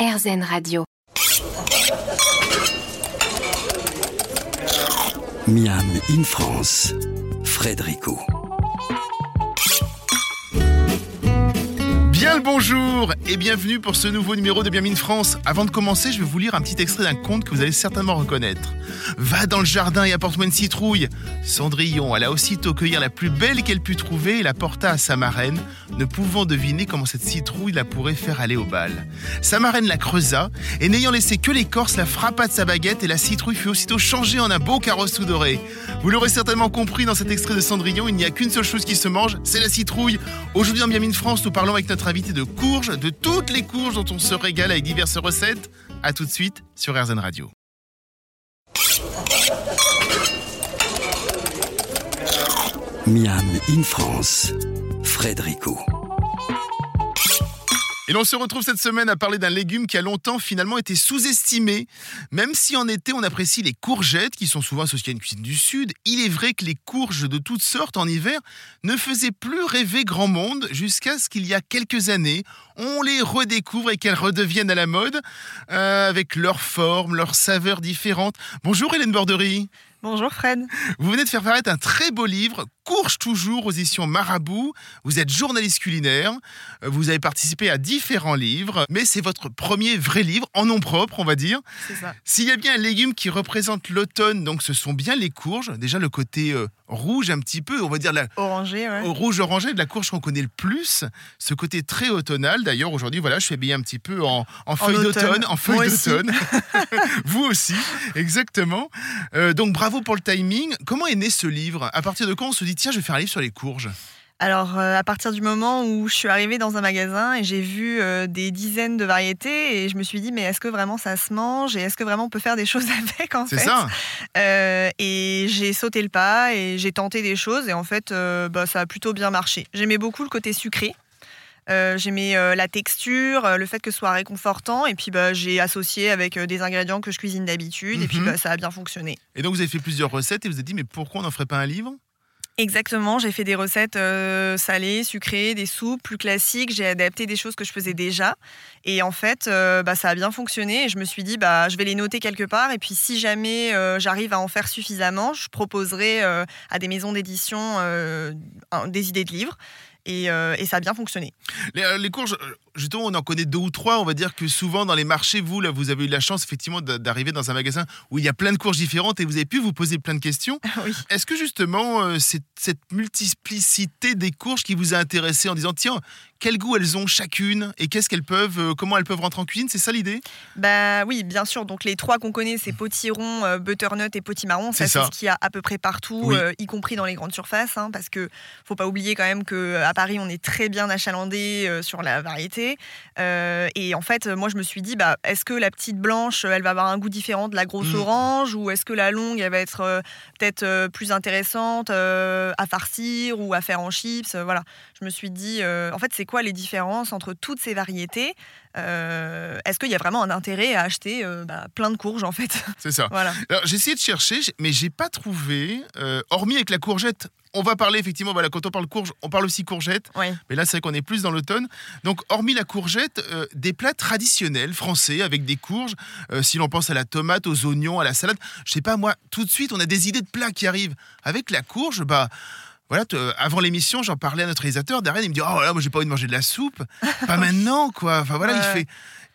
RZN Radio. Miam in France, Frédérico. Bien le bonjour et bienvenue pour ce nouveau numéro de Bien Mine France. Avant de commencer, je vais vous lire un petit extrait d'un conte que vous allez certainement reconnaître. Va dans le jardin et apporte-moi une citrouille. Cendrillon alla aussitôt cueillir la plus belle qu'elle put trouver et la porta à sa marraine, ne pouvant deviner comment cette citrouille la pourrait faire aller au bal. Sa marraine la creusa et n'ayant laissé que l'écorce, la frappa de sa baguette et la citrouille fut aussitôt changée en un beau carrosse tout doré. Vous l'aurez certainement compris dans cet extrait de Cendrillon, il n'y a qu'une seule chose qui se mange, c'est la citrouille. Aujourd'hui en Mine France, nous parlons avec notre invité de courges, de toutes les courges dont on se régale avec diverses recettes. A tout de suite sur RZN Radio. Miam in France, Frédérico. Et l'on se retrouve cette semaine à parler d'un légume qui a longtemps finalement été sous-estimé. Même si en été on apprécie les courgettes qui sont souvent associées à une cuisine du sud, il est vrai que les courges de toutes sortes en hiver ne faisaient plus rêver grand monde jusqu'à ce qu'il y a quelques années, on les redécouvre et qu'elles redeviennent à la mode euh, avec leur forme, leurs saveurs différentes. Bonjour Hélène Borderie. Bonjour Fred. Vous venez de faire paraître un très beau livre, Courge toujours aux éditions Marabout. Vous êtes journaliste culinaire, euh, vous avez participé à différents livres, mais c'est votre premier vrai livre, en nom propre, on va dire. C'est ça. S'il y a bien un légume qui représente l'automne, donc ce sont bien les courges. Déjà le côté euh, rouge un petit peu, on va dire la, Orangé, ouais. rouge orangé de la courge qu'on connaît le plus, ce côté très automnal. D'ailleurs, aujourd'hui, voilà, je suis habillé un petit peu en, en feuilles automne. d'automne, en aussi. d'automne. Vous aussi, exactement. Euh, donc, bravo pour le timing. Comment est né ce livre? À partir de quand on se dit, tiens, je vais faire un livre sur les courges? Alors, euh, à partir du moment où je suis arrivée dans un magasin et j'ai vu euh, des dizaines de variétés, et je me suis dit, mais est-ce que vraiment ça se mange et est-ce que vraiment on peut faire des choses avec en C'est fait ça Euh, Et j'ai sauté le pas et j'ai tenté des choses et en fait, bah, ça a plutôt bien marché. J'aimais beaucoup le côté sucré. Euh, J'aimais euh, la texture, euh, le fait que ce soit réconfortant, et puis bah, j'ai associé avec des ingrédients que je cuisine d'habitude, et puis Mhm. bah, ça a bien fonctionné. Et donc, vous avez fait plusieurs recettes et vous êtes dit, mais pourquoi on n'en ferait pas un livre? Exactement, j'ai fait des recettes euh, salées, sucrées, des soupes plus classiques. J'ai adapté des choses que je faisais déjà. Et en fait, euh, bah, ça a bien fonctionné. Et je me suis dit, bah, je vais les noter quelque part. Et puis, si jamais euh, j'arrive à en faire suffisamment, je proposerai à des maisons d'édition des idées de livres. Et, ça a bien fonctionné. Les, courges, justement, on en connaît deux ou trois. On va dire que souvent dans les marchés, vous, là, vous avez eu la chance effectivement d'a- d'arriver dans un magasin où il y a plein de courges différentes et vous avez pu vous poser plein de questions. oui. Est-ce que justement, euh, c'est cette multiplicité des courges qui vous a intéressé en disant, tiens, quel goût elles ont chacune et qu'est-ce qu'elles peuvent, euh, comment elles peuvent rentrer en cuisine? C'est ça l'idée? Bah oui, bien sûr. Donc les trois qu'on connaît, c'est potiron, euh, butternut et potimarron. C'est Ça, ça. c'est ce qu'il y a à peu près partout, Oui. y compris dans les grandes surfaces. hein, parce que faut pas oublier quand même que à Paris, on est très bien achalandé sur la variété. Euh, et en fait, moi, je me suis dit, bah, est-ce que la petite blanche, elle va avoir un goût différent de la grosse Mm. orange, ou est-ce que la longue, elle va être euh, peut-être euh, plus intéressante à farcir ou à faire en chips Voilà. Je me suis dit, en fait, c'est quoi les différences entre toutes ces variétés? Euh, Est-ce qu'il y a vraiment un intérêt à acheter euh, bah, plein de courges en fait? C'est ça. Voilà. Alors j'ai essayé de chercher, mais j'ai pas trouvé, euh, hormis avec la courgette. On va parler effectivement, voilà, quand on parle courge, on parle aussi courgette. Mais là, c'est vrai qu'on est plus dans l'automne. Donc, hormis la courgette, des plats traditionnels français avec des courges. Si l'on pense à la tomate, aux oignons, à la salade, je sais pas, moi, tout de suite, on a des idées de plats qui arrivent. Avec la courge, bah. Voilà, euh, avant l'émission, j'en parlais à notre réalisateur. Darren, il me dit Oh là, moi, j'ai pas envie de manger de la soupe. pas maintenant, quoi. Enfin, voilà, il fait.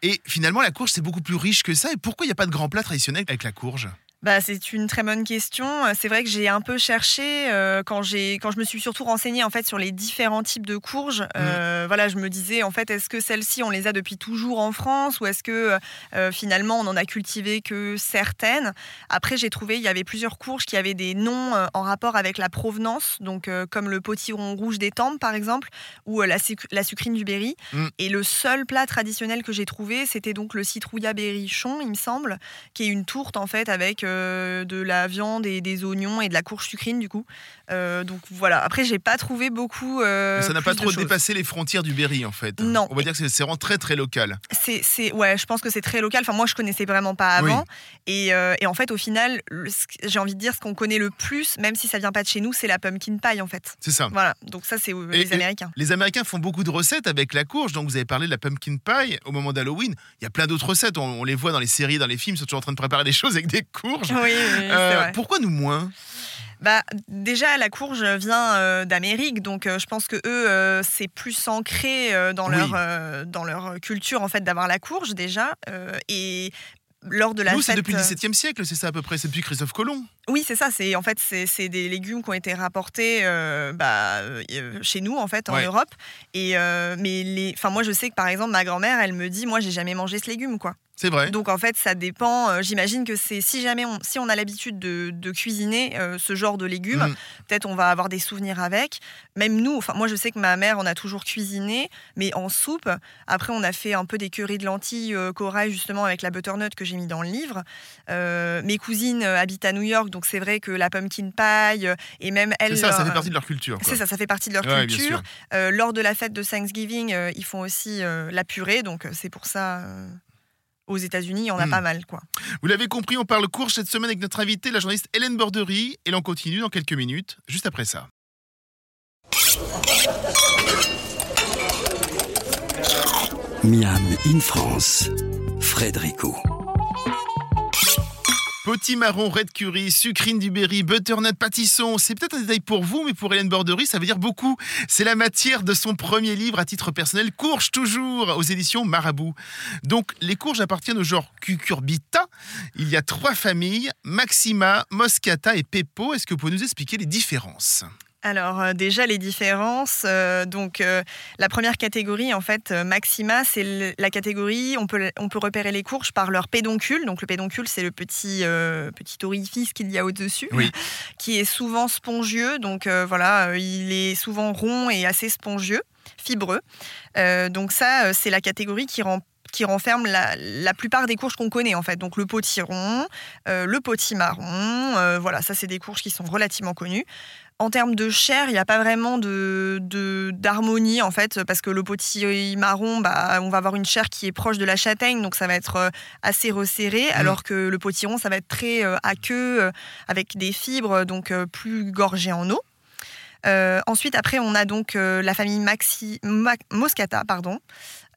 Et finalement, la courge, c'est beaucoup plus riche que ça. Et pourquoi il n'y a pas de grand plat traditionnel avec la courge? Bah, c'est une très bonne question. Euh, C'est vrai que j'ai un peu cherché euh, quand, j'ai, quand je me suis surtout renseignée en fait, sur les différents types de courges. Euh, voilà, je me disais, en fait, est-ce que celles-ci, on les a depuis toujours en France ou est-ce que euh, finalement, on en a cultivé que certaines? Après, j'ai trouvé, il y avait plusieurs courges qui avaient des noms euh, en rapport avec la provenance, donc euh, comme le potiron rouge des Tempes, par exemple, ou euh, la, suc- la sucrine du Berry. Mm. Et le seul plat traditionnel que j'ai trouvé, c'était donc le citrouillat berrichon, il me semble, qui est une tourte en fait avec euh, euh, de la viande et des oignons et de la courge sucrine du coup. Euh, donc voilà. Après, j'ai pas trouvé beaucoup. Mais ça n'a pas trop dépassé les frontières du Berry en fait. Non. On va dire que c'est- vraiment très très local. C'est, ouais, je pense que c'est très local. Enfin, moi, je connaissais vraiment pas Oui. avant. Et, euh, et en fait, au final, j'ai envie de dire ce qu'on connaît le plus, même si ça vient pas de chez nous, c'est la pumpkin pie en fait. C'est ça. Voilà. Donc ça, c'est euh, Et- les Américains. Les Américains font beaucoup de recettes avec la courge. Donc, vous avez parlé de la pumpkin pie au moment d'Halloween. Il y a plein d'autres recettes. On, on les voit dans les séries, dans les films. Ils sont toujours en train de préparer des choses avec des courges. Oui, oui, oui, Euh, vrai. pourquoi nous moins Bah, déjà, la courge vient euh, d'Amérique, donc euh, je pense que eux, euh, c'est plus ancré dans, Oui. leur, dans leur culture en fait d'avoir la courge déjà. et lors de la Nous, c'est depuis le XVIIe siècle, c'est ça à peu près. C'est depuis Christophe Colomb. Oui, c'est ça. C'est en fait c'est c'est des légumes qui ont été rapportés euh, bah, euh, chez nous en fait en Ouais. Europe. Et euh, mais les, enfin moi je sais que par exemple ma grand-mère elle me dit moi j'ai jamais mangé ce légume quoi. C'est vrai. Donc en fait ça dépend. euh, J'imagine que c'est si jamais on, si on a l'habitude de, de cuisiner euh, ce genre de légumes, Mm. peut-être on va avoir des souvenirs avec. Même nous, enfin moi je sais que ma mère on a toujours cuisiné, mais en soupe. Après on a fait un peu des currys de lentilles euh, corail justement avec la butternut que j'ai mis dans le livre. Mes cousines habitent à New York, donc c'est vrai que la pumpkin pie et même C'est elles. ça, ça leur- fait partie de leur culture. c'est ça, ça fait partie de leur Ouais, culture. lors de la fête de Thanksgiving, ils font aussi la purée, donc c'est pour ça. Aux États-Unis, il y en a Hmm. pas mal, quoi. Vous l'avez compris, on parle courge cette semaine avec notre invitée, la journaliste Hélène Bordery. Et l'on continue dans quelques minutes, juste après ça. Miam in France, Frédérico. Potimarron, red curry, sucrine du berry, butternut, pâtisson. C'est peut-être un détail pour vous, mais pour Hélène Bordery, ça veut dire beaucoup. C'est la matière de son premier livre à titre personnel, Courge toujours, aux éditions Marabout. Donc, les courges appartiennent au genre Cucurbita. Il y a trois familles, Maxima, Moscata et Peppo. Est-ce que vous pouvez nous expliquer les différences? Alors euh, déjà les différences. euh, donc euh, la première catégorie en fait Maxima, c'est la catégorie on peut on peut repérer les courges par leur pédoncule. Donc le pédoncule c'est le petit euh, petit orifice qu'il y a au dessus, Oui. qui est souvent spongieux. Donc voilà, il est souvent rond et assez spongieux, fibreux. Donc ça c'est la catégorie qui rend qui renferme la, la plupart des courges qu'on connaît en fait. Donc le potiron, euh, le potimarron, euh, voilà, ça c'est des courges qui sont relativement connues. En termes de chair, il n'y a pas vraiment de d'harmonie en fait, parce que le potimarron, bah, on va avoir une chair qui est proche de la châtaigne, donc ça va être euh, assez resserré, alors que le potiron, ça va être très euh, aqueux, euh, avec des fibres, donc plus gorgé en eau. Euh, ensuite, après, on a donc euh, la famille Maxi, Ma- Moscata, pardon.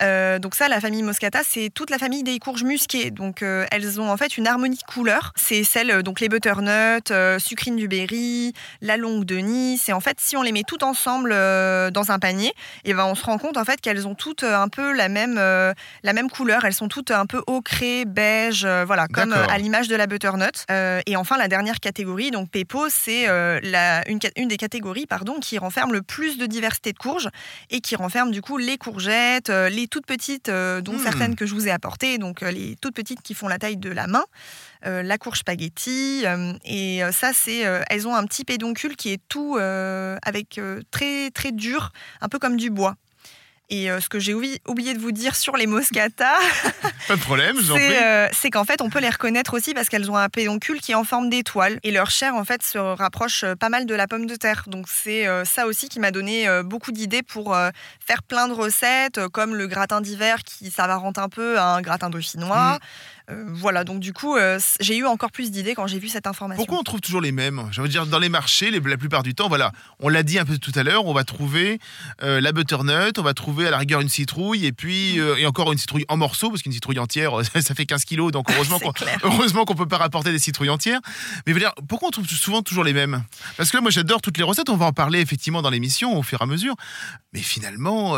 Euh, donc ça, la famille Moscata, c'est toute la famille des courges musquées. Donc euh, elles ont en fait une harmonie de couleurs. C'est celles euh, donc les butternuts, euh, sucrine du berry, la longue de Nice. Et en fait, si on les met toutes ensemble dans un panier, et ben on se rend compte en fait qu'elles ont toutes un peu la même la même couleur. Elles sont toutes un peu ocré, beige, voilà, comme à l'image de la butternut. Et enfin la dernière catégorie, donc Pepo, c'est une, une des catégories pardon qui renferme le plus de diversité de courges et qui renferme du coup les courgettes, euh, les toutes petites, euh, dont Hmm. certaines que je vous ai apportées, donc euh, les toutes petites qui font la taille de la main, euh, la courge spaghetti, et ça c'est, elles ont un petit pédoncule qui est tout avec très très dur, un peu comme du bois. Et euh, ce que j'ai oublié, de vous dire sur les moscata, Pas de problème, c'est euh, c'est qu'en fait, on peut les reconnaître aussi parce qu'elles ont un pédoncule qui est en forme d'étoile. Et leur chair, en fait, se rapproche euh, pas mal de la pomme de terre. Donc, c'est euh, ça aussi qui m'a donné beaucoup d'idées pour faire plein de recettes, comme le gratin d'hiver qui s'apparente un peu à un gratin dauphinois. Mm. Euh, voilà, donc du coup, euh, j'ai eu encore plus d'idées quand j'ai vu cette information. Pourquoi on trouve toujours les mêmes? Je veux dire, dans les marchés, les- la plupart du temps, voilà, on l'a dit un peu tout à l'heure, on va trouver euh, la butternut, on va trouver à la rigueur une citrouille, et puis, euh, et encore une citrouille en morceaux, parce qu'une citrouille entière, ça fait 15 kilos, donc heureusement qu'on qu'on peut pas rapporter des citrouilles entières. Mais je veux dire, pourquoi on trouve souvent toujours les mêmes? Parce que là, moi, j'adore toutes les recettes, on va en parler effectivement dans l'émission au fur et à mesure. Mais finalement,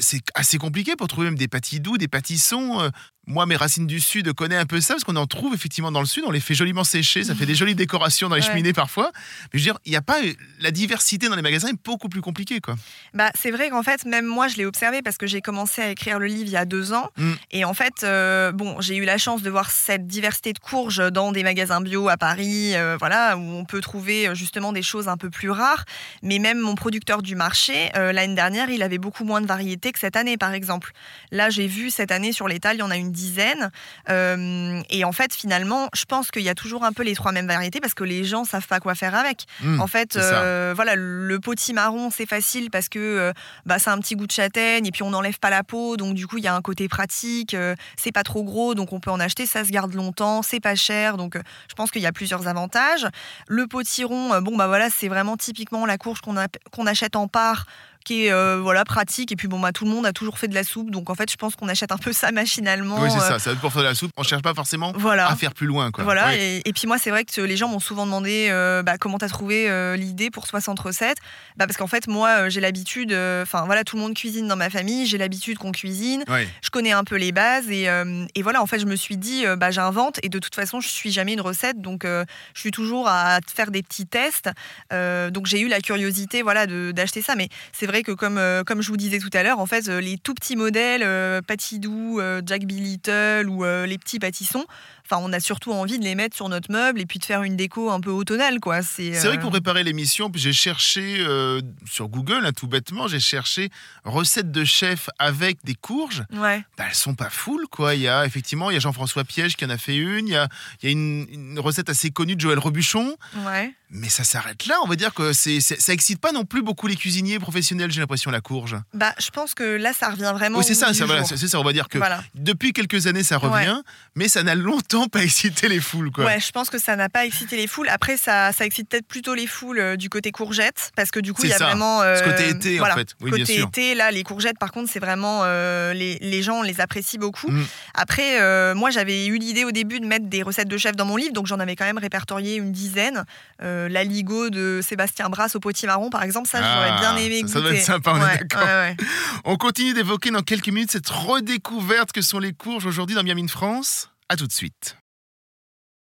c'est assez compliqué pour trouver même des pâtis doux, des pâtissons. Euh, moi, mes racines du Sud connaissent un peu ça, parce qu'on en trouve effectivement dans le Sud, on les fait joliment sécher, ça fait des jolies décorations dans les Ouais. cheminées parfois. Mais je veux dire, il n'y a pas. La diversité dans les magasins est beaucoup plus compliquée, quoi. Bah, c'est vrai qu'en fait, même moi, je l'ai observé parce que j'ai commencé à écrire le livre il y a deux ans. Mm. Et en fait, euh, bon, j'ai eu la chance de voir cette diversité de courges dans des magasins bio à Paris, euh, voilà, où on peut trouver euh, justement des choses un peu plus rares. Mais même mon producteur du marché, euh, l'année dernière, il avait beaucoup moins de variétés que cette année, par exemple. Là, j'ai vu cette année sur l'étal, il y en a une dizaine. Euh, et en fait, finalement, je pense qu'il y a toujours un peu les trois mêmes variétés parce que les gens savent pas quoi faire avec. Mmh, en fait, c'est euh, voilà, le potimarron, c'est facile parce que euh, bah, a un petit goût de châtaigne et puis on n'enlève pas la peau. Donc, du coup, il y a un côté pratique. euh, c'est pas trop gros, donc on peut en acheter. Ça se garde longtemps, c'est pas cher. Donc, je pense qu'il y a plusieurs avantages. Le potiron, bon, bah voilà, c'est vraiment typiquement la courge qu'on achète en part qui est euh, voilà pratique et puis bon bah tout le monde a toujours fait de la soupe donc en fait je pense qu'on achète un peu ça machinalement Oui, c'est euh, ça. Ça pour faire de la soupe. On cherche pas forcément voilà à faire plus loin, quoi. voilà, Oui. et, et puis moi, c'est vrai que les gens m'ont souvent demandé euh, bah, comment tu as trouvé euh, l'idée pour 60 recettes. Bah, parce qu'en fait, moi, j'ai l'habitude, enfin voilà, tout le monde cuisine dans ma famille, j'ai l'habitude qu'on cuisine, je connais un peu les bases, et, et voilà, en fait, je me suis dit, bah, j'invente, et de toute façon, je suis jamais une recette, donc je suis toujours à faire des petits tests. Donc j'ai eu la curiosité voilà, d'acheter ça, mais c'est vrai que comme, euh, comme je vous disais tout à l'heure, en fait, euh, les tout petits modèles, euh, Patidou, Jack B. Little ou les petits pâtissons, Enfin, on a surtout envie de les mettre sur notre meuble et puis de faire une déco un peu automnale, quoi. C'est vrai euh, que pour préparer l'émission, j'ai cherché euh, sur Google, hein, tout bêtement, j'ai cherché recettes de chef avec des courges. Ouais. Bah, elles sont pas full, quoi. Il y a effectivement, il y a Jean-François Piège qui en a fait une. Il y a, il y a une, une recette assez connue de Joël Rebuchon. Ouais. Mais ça s'arrête là. On va dire que c'est, ça excite pas non plus beaucoup les cuisiniers professionnels. J'ai l'impression la courge. Bah, je pense que là, ça revient vraiment. oui, c'est ça. ça voilà, ça. On va dire que Voilà. depuis quelques années, ça revient, mais ça n'a longtemps pas excité les foules, quoi. Ouais, je pense que ça n'a pas excité les foules. Après, ça, ça excite peut-être plutôt les foules euh, du côté courgette, parce que du coup, il y a ça. vraiment. euh, Ce côté été, en voilà. fait. Oui, bien côté sûr. été, là, les courgettes, par contre, c'est vraiment. euh, les, les gens les apprécient beaucoup. Mm. Après, euh, moi, j'avais eu l'idée au début de mettre des recettes de chef dans mon livre, donc j'en avais quand même répertorié une dizaine. Euh, la Ligo de Sébastien Brasse au potimarron, par exemple, ça, Ah, j'aurais bien aimé ça, goûter. ça doit être sympa, on est d'accord. ouais, ouais. On continue d'évoquer dans quelques minutes cette redécouverte que sont les courges aujourd'hui dans Miami France. À tout de suite.